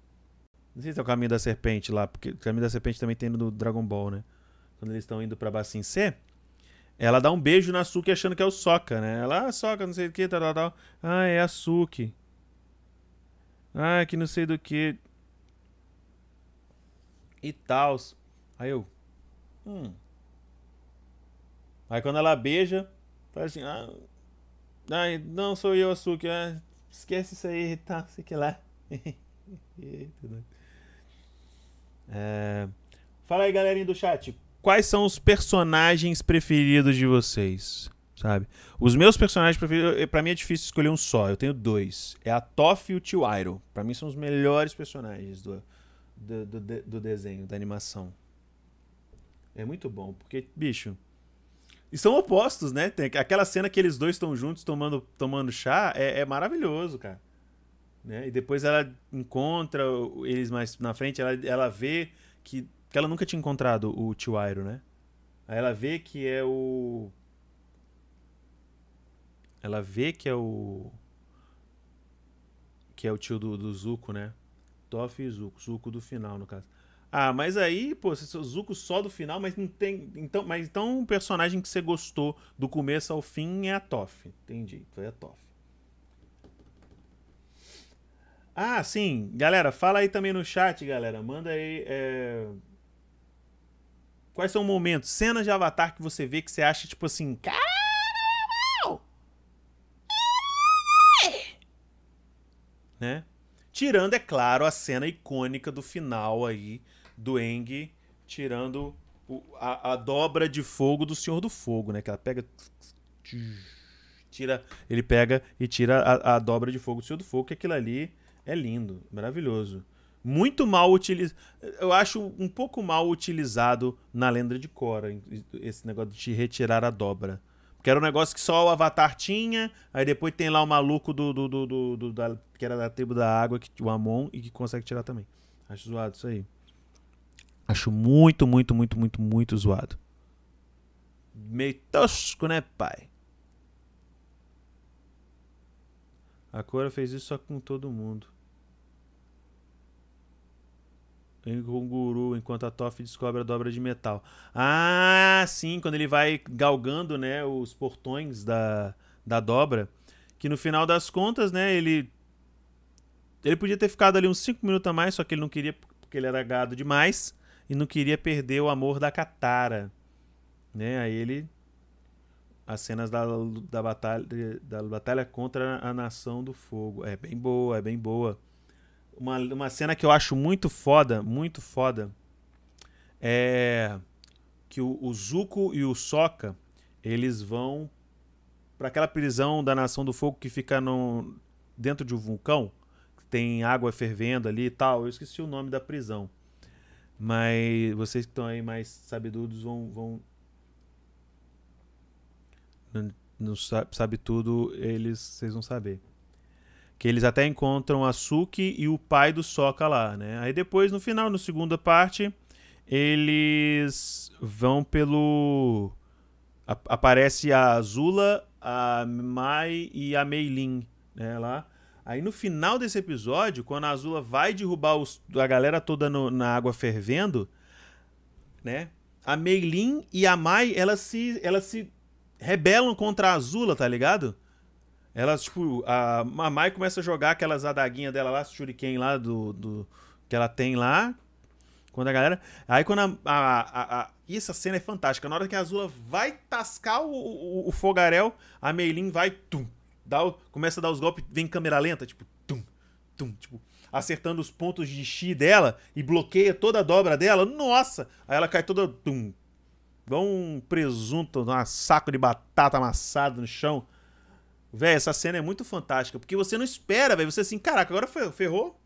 Não sei se é o caminho da serpente lá, porque o caminho da serpente também tem no Dragon Ball, né? Quando eles estão indo pra Bassin C. ela dá um beijo na Suki achando que é o Soca, né? Ela, ah, Soca, não sei do que, tal, tal, tal. Ah, é a Suki. Ah, que não sei do que. E tal. Aí eu. Hum. Aí quando ela beija, fala assim, ah. Ai, não sou eu, Suki. Ah, esquece isso aí, tá, sei que lá. é... Fala aí, galerinha do chat quais são os personagens preferidos de vocês, sabe? Os meus personagens preferidos, para mim é difícil escolher um só, eu tenho dois. É a Toff e o Tio Iroh. Pra mim são os melhores personagens do, do, do, do desenho, da animação. É muito bom, porque, bicho... E são opostos, né? Tem aquela cena que eles dois estão juntos tomando, tomando chá é, é maravilhoso, cara. Né? E depois ela encontra eles mais na frente, ela, ela vê que porque ela nunca tinha encontrado o tio Airo, né? Aí ela vê que é o. Ela vê que é o. Que é o tio do, do Zuko, né? Toff e Zuko. Zuko do final, no caso. Ah, mas aí, pô, Zuko só do final, mas não tem. Então, mas então o personagem que você gostou do começo ao fim é a Toff. Entendi. Foi a Toff. Ah, sim. Galera, fala aí também no chat, galera. Manda aí. É... Quais são momentos, cenas de Avatar que você vê que você acha, tipo assim, caralho! Né? Tirando, é claro, a cena icônica do final aí do Eng tirando o, a, a, dobra de fogo do Senhor do Fogo, né? Que ela pega. Tira, ele pega e tira a, a dobra de fogo do Senhor do Fogo, que aquilo ali é lindo, maravilhoso muito mal utilizado. Eu acho um pouco mal utilizado na lenda de Korra, esse negócio de retirar a dobra. Porque era um negócio que só o Avatar tinha, aí depois tem lá o maluco do, do, do, do, do da, que era da tribo da água, que, o Amon, e que consegue tirar também. Acho zoado isso aí. Acho muito, muito, muito, muito, muito zoado. Meio tosco, né, pai? A Cora fez isso só com todo mundo. Com o guru, enquanto a Toff descobre a dobra de metal. Ah, sim, quando ele vai galgando, né, os portões da, da dobra, que no final das contas, né, ele ele podia ter ficado ali uns 5 minutos a mais, só que ele não queria porque ele era gado demais e não queria perder o amor da Katara, né? Aí ele as cenas da, da batalha da batalha contra a nação do fogo. É bem boa, é bem boa. Uma, uma cena que eu acho muito foda, muito foda, é que o, o Zuko e o Sokka, eles vão para aquela prisão da Nação do Fogo que fica no, dentro de um vulcão, tem água fervendo ali e tal. Eu esqueci o nome da prisão. Mas vocês que estão aí mais sabidudos vão. vão não, não sabe, sabe tudo, eles vocês vão saber. Que eles até encontram a Suki e o pai do Sokka lá, né? Aí depois, no final, na segunda parte, eles vão pelo... Aparece a Azula, a Mai e a Meilin, né, lá. Aí no final desse episódio, quando a Azula vai derrubar os, a galera toda no, na água fervendo, né? A Meilin e a Mai, elas se, elas se rebelam contra a Azula, tá ligado? Elas, tipo, a, a Mai começa a jogar aquelas adaguinhas dela lá, shuriken lá do, do. que ela tem lá. Quando a galera. Aí quando a. a, a, a e essa cena é fantástica. Na hora que a Azula vai tascar o, o, o fogaréu, a Meilin vai. Tum, dá o, começa a dar os golpes, vem em câmera lenta, tipo, tum, tum, tipo, acertando os pontos de chi dela e bloqueia toda a dobra dela. Nossa! Aí ela cai toda. Tum. Igual um presunto, um saco de batata amassado no chão. Véi, essa cena é muito fantástica, porque você não espera, velho. Você assim, caraca, agora ferrou?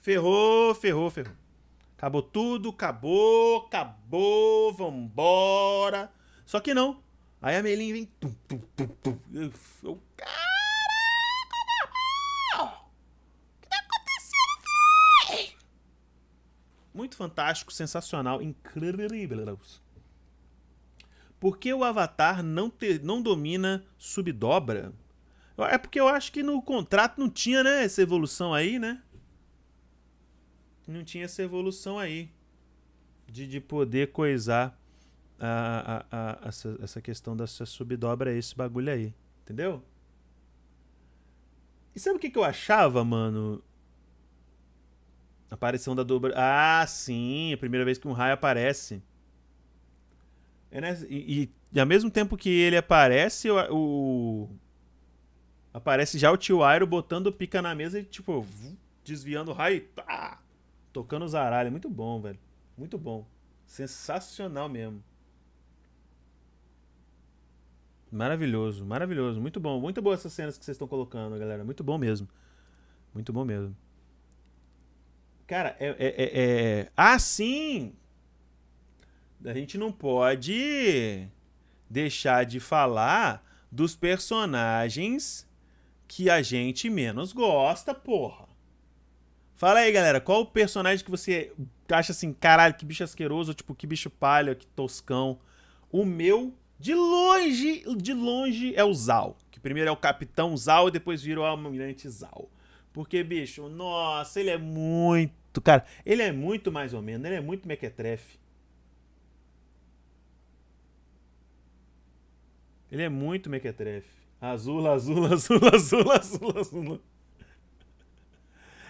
Ferrou, ferrou, ferrou. Acabou tudo, acabou, acabou, vambora. Só que não. Aí a Melin vem. Tum, tum, tum, tum. Eu, caraca, O que tá acontecendo, véi? Muito fantástico, sensacional, incrível. Por que o Avatar não, te, não domina subdobra? É porque eu acho que no contrato não tinha, né, essa evolução aí, né? Não tinha essa evolução aí. De, de poder coisar a, a, a, essa, essa questão dessa subdobra esse bagulho aí. Entendeu? E sabe o que, que eu achava, mano? A aparição da dobra. Ah, sim, a primeira vez que um raio aparece. É, né? e, e, e, ao mesmo tempo que ele aparece, o, Aparece já o tio Airo botando pica na mesa e, tipo, desviando o raio e tá, tocando os aralhos. Muito bom, velho. Muito bom. Sensacional mesmo. Maravilhoso, maravilhoso. Muito bom. Muito boa essas cenas que vocês estão colocando, galera. Muito bom mesmo. Muito bom mesmo. Cara, é. é, é, é... Ah, sim! A gente não pode deixar de falar dos personagens que a gente menos gosta, porra. Fala aí, galera, qual o personagem que você acha assim, caralho, que bicho asqueroso, tipo, que bicho palha, que toscão. O meu de longe, de longe é o Zal. Que primeiro é o Capitão Zal e depois vira o Almirante Zal. Porque, bicho, nossa, ele é muito. Cara, ele é muito mais ou menos, ele é muito mequetrefe. Ele é muito mequetrefe. Azul, azul, azul, azul, azul, azul.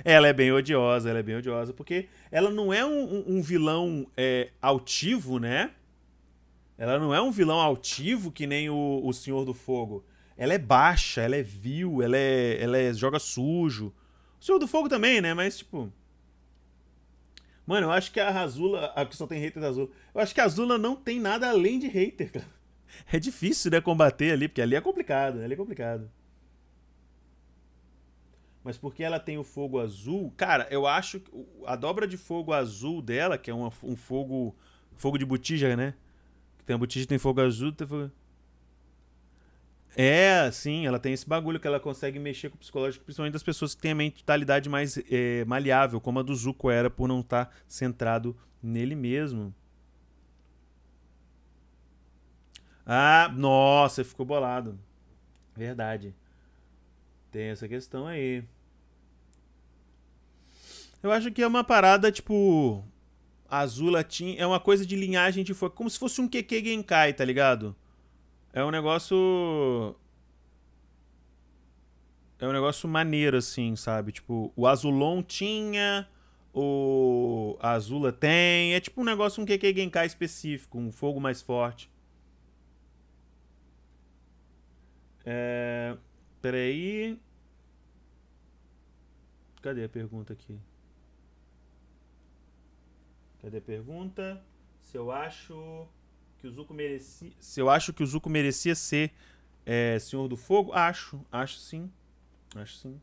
Ela é bem odiosa, ela é bem odiosa, porque ela não é um, um, vilão é, altivo, né? Ela não é um vilão altivo que nem o, o Senhor do Fogo. Ela é baixa, ela é vil, ela é, ela é joga sujo. O Senhor do Fogo também, né? Mas, tipo. Mano, eu acho que a Azula. A que só tem hater da Azula. Eu acho que a Azula não tem nada além de hater, cara. É difícil, né, combater ali, porque ali é complicado, ali é complicado. Mas porque ela tem o fogo azul, cara, eu acho que a dobra de fogo azul dela, que é uma, um fogo. Fogo de botija, né? Tem a botija tem fogo azul, tem fogo... É, sim, ela tem esse bagulho que ela consegue mexer com o psicológico, principalmente das pessoas que têm a mentalidade mais é, maleável, como a do Zuko era, por não estar tá centrado nele mesmo. Ah, nossa, ficou bolado. Verdade. Tem essa questão aí. Eu acho que é uma parada, tipo. Azula tinha. É uma coisa de linhagem de fogo. Como se fosse um Keke Genkai, tá ligado? É um negócio. É um negócio maneiro, assim, sabe? Tipo, o Azulon tinha. O Azula tem. É tipo um negócio, um Keke Genkai específico. Um fogo mais forte. É. Peraí. Cadê a pergunta aqui? Cadê a pergunta? Se eu acho que o Zuko merecia. Se eu acho que o Zuko merecia ser é, Senhor do Fogo? Acho. Acho sim. Acho sim.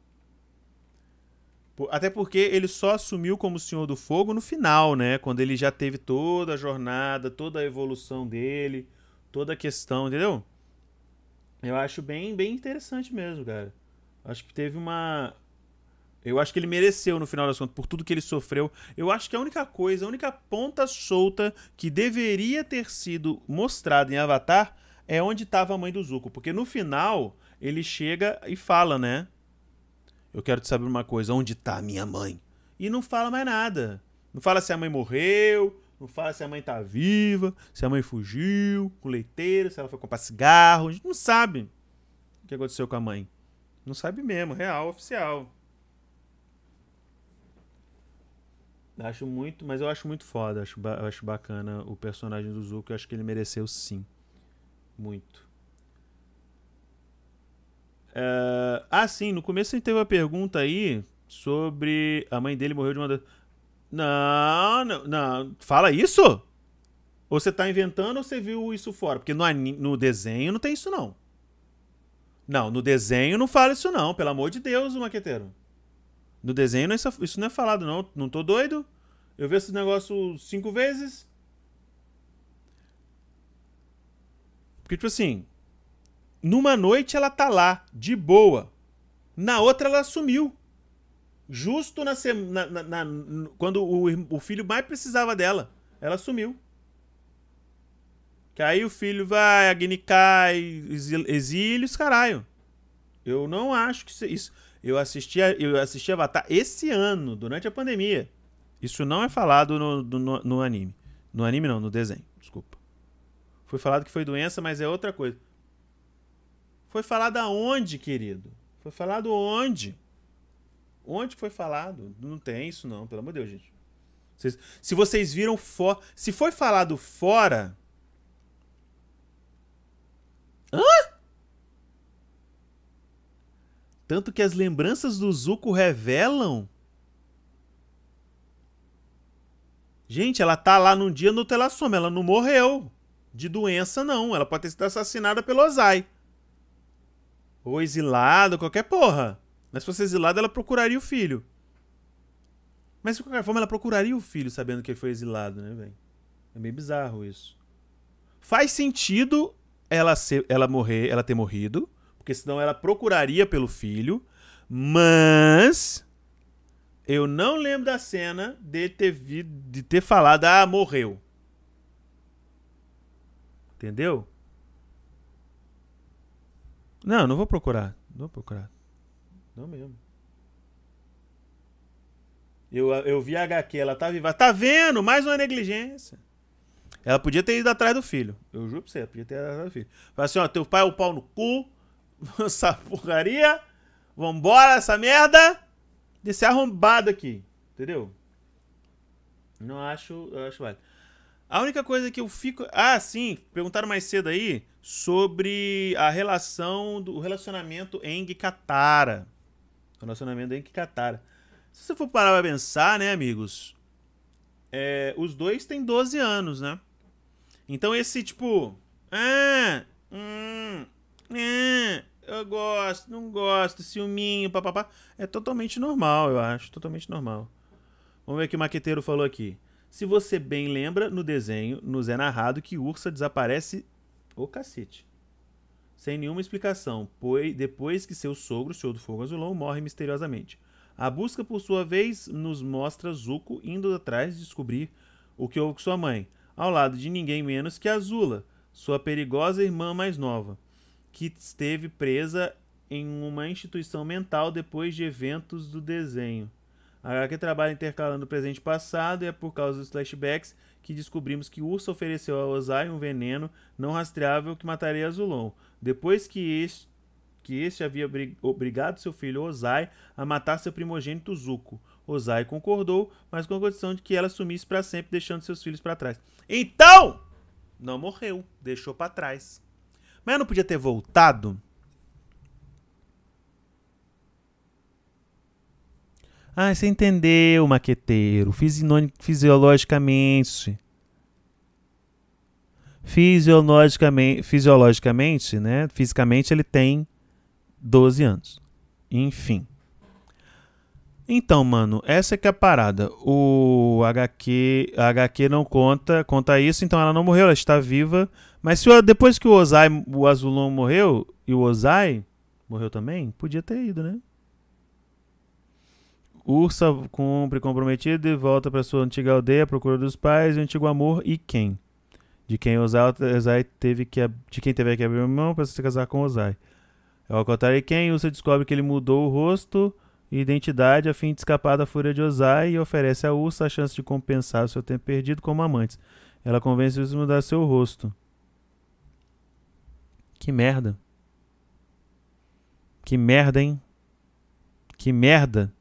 Até porque ele só assumiu como Senhor do Fogo no final, né? Quando ele já teve toda a jornada, toda a evolução dele, toda a questão, entendeu? Eu acho bem, bem interessante mesmo, cara. Acho que teve uma, eu acho que ele mereceu, no final das contas, por tudo que ele sofreu. Eu acho que a única coisa, a única ponta solta que deveria ter sido mostrada em Avatar é onde estava a mãe do Zuko. Porque no final, ele chega e fala, né? Eu quero te saber uma coisa, onde está a minha mãe? E não fala mais nada. Não fala se a mãe morreu, não fala se a mãe tá viva, se a mãe fugiu com leiteiro, se ela foi comprar cigarro. A gente não sabe o que aconteceu com a mãe. Não sabe mesmo, real, oficial. Acho muito, mas eu acho muito foda. Acho, eu acho bacana o personagem do Zuko. Eu acho que ele mereceu sim. Muito. Uh, ah, sim. No começo a gente teve uma pergunta aí sobre a mãe dele morreu de uma. Não, não, não. Fala isso? Ou você tá inventando ou você viu isso fora? Porque no, no desenho não tem isso, não. Não, no desenho não fala isso, não. Pelo amor de Deus, o maqueteiro. No desenho não é, isso não é falado, não. Não tô doido. Eu vi esse negócio cinco vezes. Porque, tipo assim, numa noite ela tá lá, de boa. Na outra ela sumiu. Justo na semana. Na, na, quando o, o filho mais precisava dela. Ela sumiu. Que aí o filho vai, a Agni cai, exílios, caralho. Eu não acho que isso. Eu assisti, eu assisti Avatar esse ano, durante a pandemia. Isso não é falado no, no, no anime. No anime não, no desenho, desculpa. Foi falado que foi doença, mas é outra coisa. Foi falado aonde, querido? Foi falado onde? Onde foi falado? Não tem isso não, pelo amor de Deus, gente. se vocês viram fora... Se foi falado fora... Hã? Tanto que as lembranças do Zuko revelam... Gente, ela tá lá num dia no Telassoma, ela não morreu de doença, não. Ela pode ter sido assassinada pelo Ozai. Ou exilado, qualquer porra. Mas se fosse exilada, ela procuraria o filho. Mas de qualquer forma, ela procuraria o filho sabendo que ele foi exilado, né, velho? É bem bizarro isso. Faz sentido ela, ser, ela morrer, ela ter morrido, porque senão ela procuraria pelo filho, mas eu não lembro da cena de ter, de ter falado, ah, morreu. Entendeu? Não, não vou procurar. Não vou procurar. Não mesmo. Eu, eu vi a HQ, ela tá viva. Tá vendo? Mais uma negligência. Ela podia ter ido atrás do filho. Eu juro pra você, podia ter ido atrás do filho. Fala assim, ó, teu pai é o pau no cu. Essa porcaria. Vambora, essa merda. Desse arrombado aqui. Entendeu? Não acho. Eu acho válido. A única coisa que eu fico. Ah, sim, perguntaram mais cedo aí sobre a relação do relacionamento Eng Katara. Relacionamento Eng Katara. Se você for parar pra pensar, né, amigos? É, os dois têm 12 anos, né? Então esse tipo. Ah, hum, é, eu gosto, não gosto, ciúminho, papapá. É totalmente normal, eu acho. Totalmente normal. Vamos ver o que o maqueteiro falou aqui. Se você bem lembra, no desenho nos é narrado que Ursa desaparece o cacete. Sem nenhuma explicação, pois depois que seu sogro, o Senhor do Fogo Azulão, morre misteriosamente. A busca, por sua vez, nos mostra Zuko indo atrás de descobrir o que houve com sua mãe, ao lado de ninguém menos que Azula, sua perigosa irmã mais nova, que esteve presa em uma instituição mental depois de eventos do desenho. A HQ trabalha intercalando o presente e passado e é por causa dos flashbacks que descobrimos que Ursa ofereceu a Ozai um veneno não rastreável que mataria Azulon. Depois que este, que este havia obrigado seu filho Ozai a matar seu primogênito Zuko. Ozai concordou, mas com a condição de que ela sumisse para sempre, deixando seus filhos para trás. Então, não morreu, deixou para trás. Mas não podia ter voltado? Ah, você entendeu, maqueteiro. Fisiologicamente. Fisiologicamente, fisiologicamente, né? Fisicamente ele tem 12 anos. Enfim. Então, mano, essa é que é a parada. O HQ, a HQ não conta, conta isso, então ela não morreu, ela está viva. Mas se depois que o Ozai, o Azulon morreu e o Ozai morreu também, podia ter ido, né? Ursa cumpre comprometido e volta para sua antiga aldeia à procura dos pais, o antigo amor e quem? De quem Ozai teve que de quem teve que abrir mão para se casar com Ozai. Ao contrário de quem, Ursa descobre que ele mudou o rosto e identidade a fim de escapar da fúria de Ozai e oferece a Ursa a chance de compensar o seu tempo perdido como amantes. Ela convence Ursa a mudar seu rosto. Que merda. Que merda, hein? Que merda.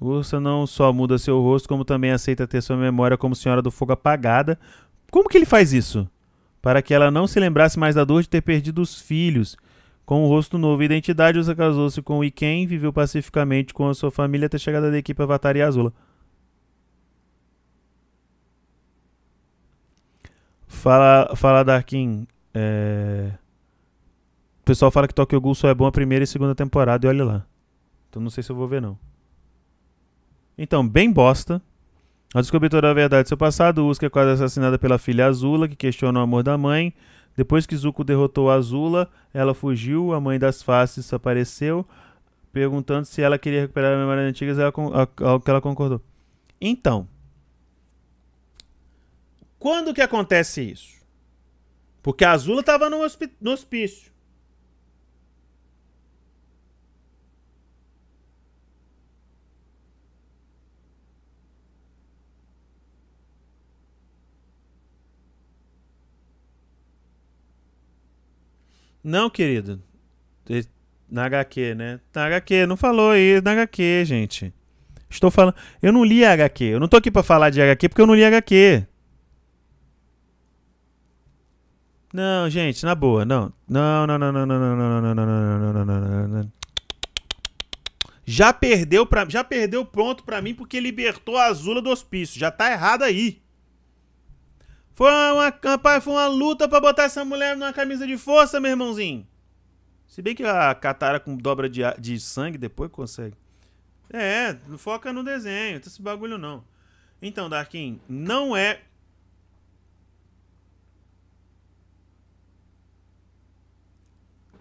Ursa não só muda seu rosto, como também aceita ter sua memória como Senhora do Fogo apagada. Como que ele faz isso? Para que ela não se lembrasse mais da dor de ter perdido os filhos. Com o rosto novo e identidade, Ursa casou-se com Iken e viveu pacificamente com a sua família até a chegada da equipe Avatar e Azula. Fala, fala Darkin. É... O pessoal fala que Tokyo Ghoul só é bom a primeira e segunda temporada e olha lá. Então não sei se eu vou ver não. Então, bem bosta. A descobertura da verdade do seu passado, Uska é quase assassinada pela filha Azula, que questiona o amor da mãe. Depois que Zuko derrotou Azula, ela fugiu, a mãe das faces apareceu, perguntando se ela queria recuperar a memória antiga, ao que ela concordou. Então, quando que acontece isso? Porque a Azula estava no, no hospício. Não, querido. Na HQ, né? Na HQ, não falou aí, na HQ, gente. Estou falando. Eu não li HQ. Eu não tô aqui para falar de HQ porque eu não li HQ. Não, gente, na boa, não. Não, não, não, não, não, não, não, não, não, não, não, não, não. Já perdeu para, já perdeu ponto para mim porque libertou a Azula do hospício. Já tá errado aí. Foi uma, rapaz, foi uma luta para botar essa mulher numa camisa de força, meu irmãozinho. Se bem que a Katara com dobra de, de sangue depois consegue. É, não foca no desenho, esse bagulho não. Então, Darkin, não é.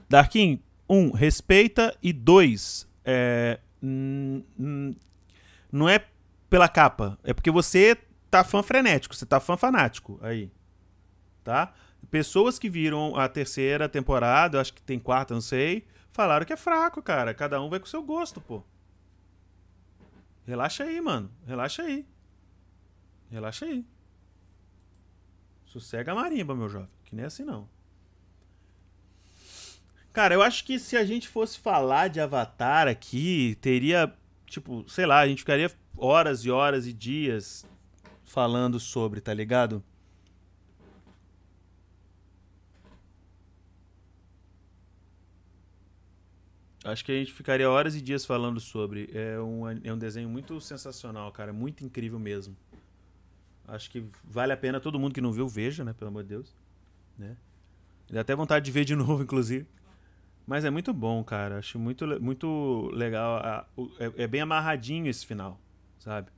Darkin, um, respeita e dois, é, não é pela capa, é porque você tá fã frenético, você tá fã fanático aí. Tá? Pessoas que viram a terceira temporada, acho que tem quarta, não sei, falaram que é fraco, cara. Cada um vai com o seu gosto, pô. Relaxa aí, mano. Relaxa aí. Relaxa aí. Sossega a marimba, meu jovem. Que nem é assim, não. Cara, eu acho que se a gente fosse falar de Avatar aqui, teria, tipo, sei lá, a gente ficaria horas e horas e dias falando sobre, tá ligado? Acho que a gente ficaria horas e dias falando sobre. É um, é um desenho muito sensacional, cara. Muito incrível mesmo. Acho que vale a pena todo mundo que não viu, veja, né? Pelo amor de Deus. Né? Dá até vontade de ver de novo, inclusive. Mas é muito bom, cara. Acho muito, muito legal. É, é bem amarradinho esse final, sabe?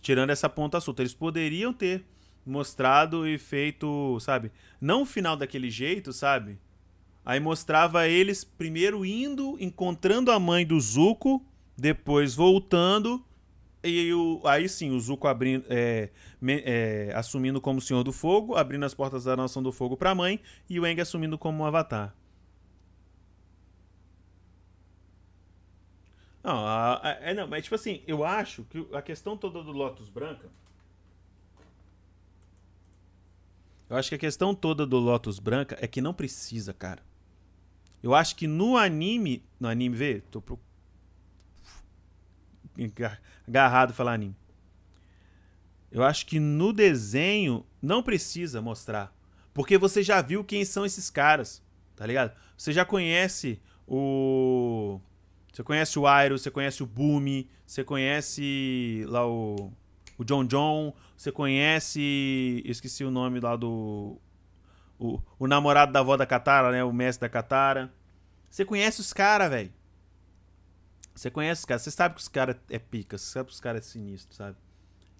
Tirando essa ponta solta. Eles poderiam ter mostrado e feito, sabe? Não o final daquele jeito, sabe? Aí mostrava eles primeiro indo, encontrando a mãe do Zuko, depois voltando, e o, aí sim, o Zuko abrindo, é, é, assumindo como Senhor do Fogo, abrindo as portas da Nação do Fogo para a mãe, e o Aang assumindo como um Avatar. Não, a, a, é, não, mas tipo assim, eu acho que a questão toda do Lotus Branca. Eu acho que a questão toda do Lotus Branca é que não precisa, cara. Eu acho que no anime. No anime, vê? Tô pro... agarrado falar anime. Eu acho que no desenho não precisa mostrar. Porque você já viu quem são esses caras, tá ligado? Você já conhece o. Você conhece o Airo, você conhece o Boomy, você conhece lá o. O John John, você conhece. Esqueci o nome lá do o, o namorado da avó da Katara, né? O mestre da Katara. Você conhece os caras, velho. Você conhece os caras. Você sabe que os caras é pica. Você sabe que os caras é sinistro, sabe?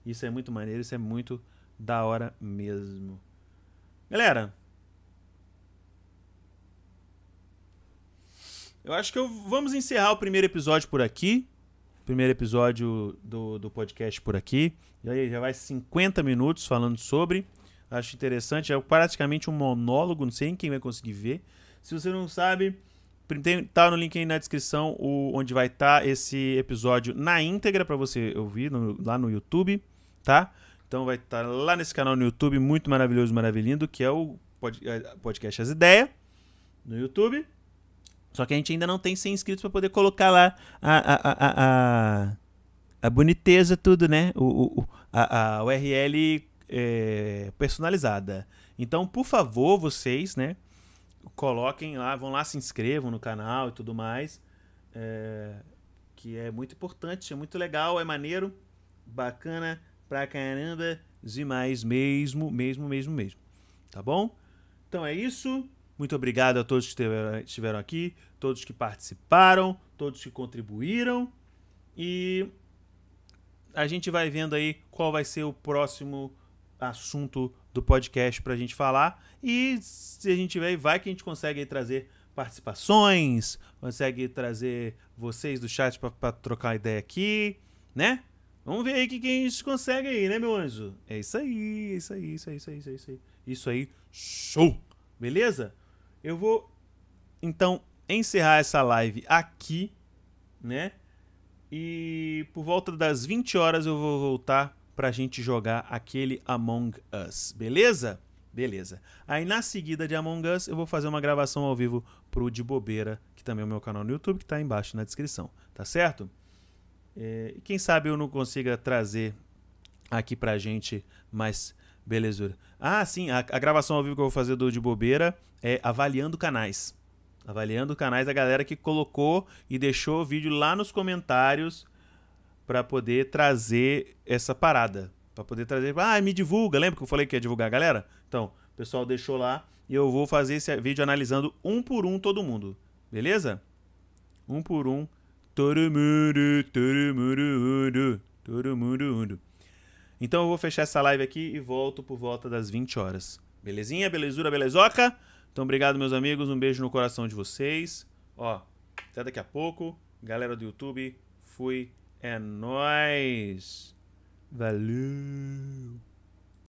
Isso é muito maneiro. Isso é muito da hora mesmo. Galera. Eu acho que eu, vamos encerrar o primeiro episódio por aqui. Primeiro episódio do, do podcast por aqui. E aí já vai 50 minutos falando sobre. Acho interessante. É praticamente um monólogo, não sei quem vai conseguir ver. Se você não sabe, tem, tá no link aí na descrição o, onde vai estar tá esse episódio na íntegra para você ouvir no, lá no YouTube, tá? Então vai estar tá lá nesse canal no YouTube, muito maravilhoso, maravilhoso, que é o é, podcast As Ideias, no YouTube. Só que a gente ainda não tem 100 inscritos para poder colocar lá a, a, a, a, boniteza, tudo, né? O, a URL é, personalizada. Então, por favor, vocês, né? Coloquem lá, vão lá, se inscrevam no canal e tudo mais. É, que é muito importante, é muito legal, é maneiro, bacana pra caramba, demais mesmo, mesmo, mesmo, mesmo. Tá bom? Então é isso. Muito obrigado a todos que estiveram aqui, todos que participaram, todos que contribuíram. E a gente vai vendo aí qual vai ser o próximo assunto do podcast para a gente falar. E se a gente tiver, vai que a gente consegue trazer participações, consegue trazer vocês do chat para trocar ideia aqui, né? Vamos ver aí o que, que a gente consegue aí, né, meu anjo? É isso aí, é isso aí, isso aí, isso aí, isso aí, isso aí. Isso aí, show! Beleza? Eu vou, então, encerrar essa live aqui, né? E por volta das 20 horas eu vou voltar pra gente jogar aquele Among Us, beleza? Beleza. Aí na seguida de Among Us, eu vou fazer uma gravação ao vivo pro De Bobeira, que também é o meu canal no YouTube, que tá aí embaixo na descrição. Tá certo? É, e quem sabe eu não consiga trazer aqui pra gente mais belezura. Ah, sim, a, a gravação ao vivo que eu vou fazer do De Bobeira é avaliando canais. Avaliando canais da galera que colocou e deixou o vídeo lá nos comentários para poder trazer essa parada. Para poder trazer. Ah, me divulga. Lembra que eu falei que ia divulgar a galera? Então, o pessoal deixou lá e eu vou fazer esse vídeo analisando um por um todo mundo. Beleza? Um por um. Todo mundo, todo mundo, todo mundo. Então eu vou fechar essa live aqui e volto por volta das 20 horas. Belezinha? Belezura, belezoca? Então obrigado, meus amigos. Um beijo no coração de vocês. Ó, até daqui a pouco. Galera do YouTube, fui. É nóis. Valeu.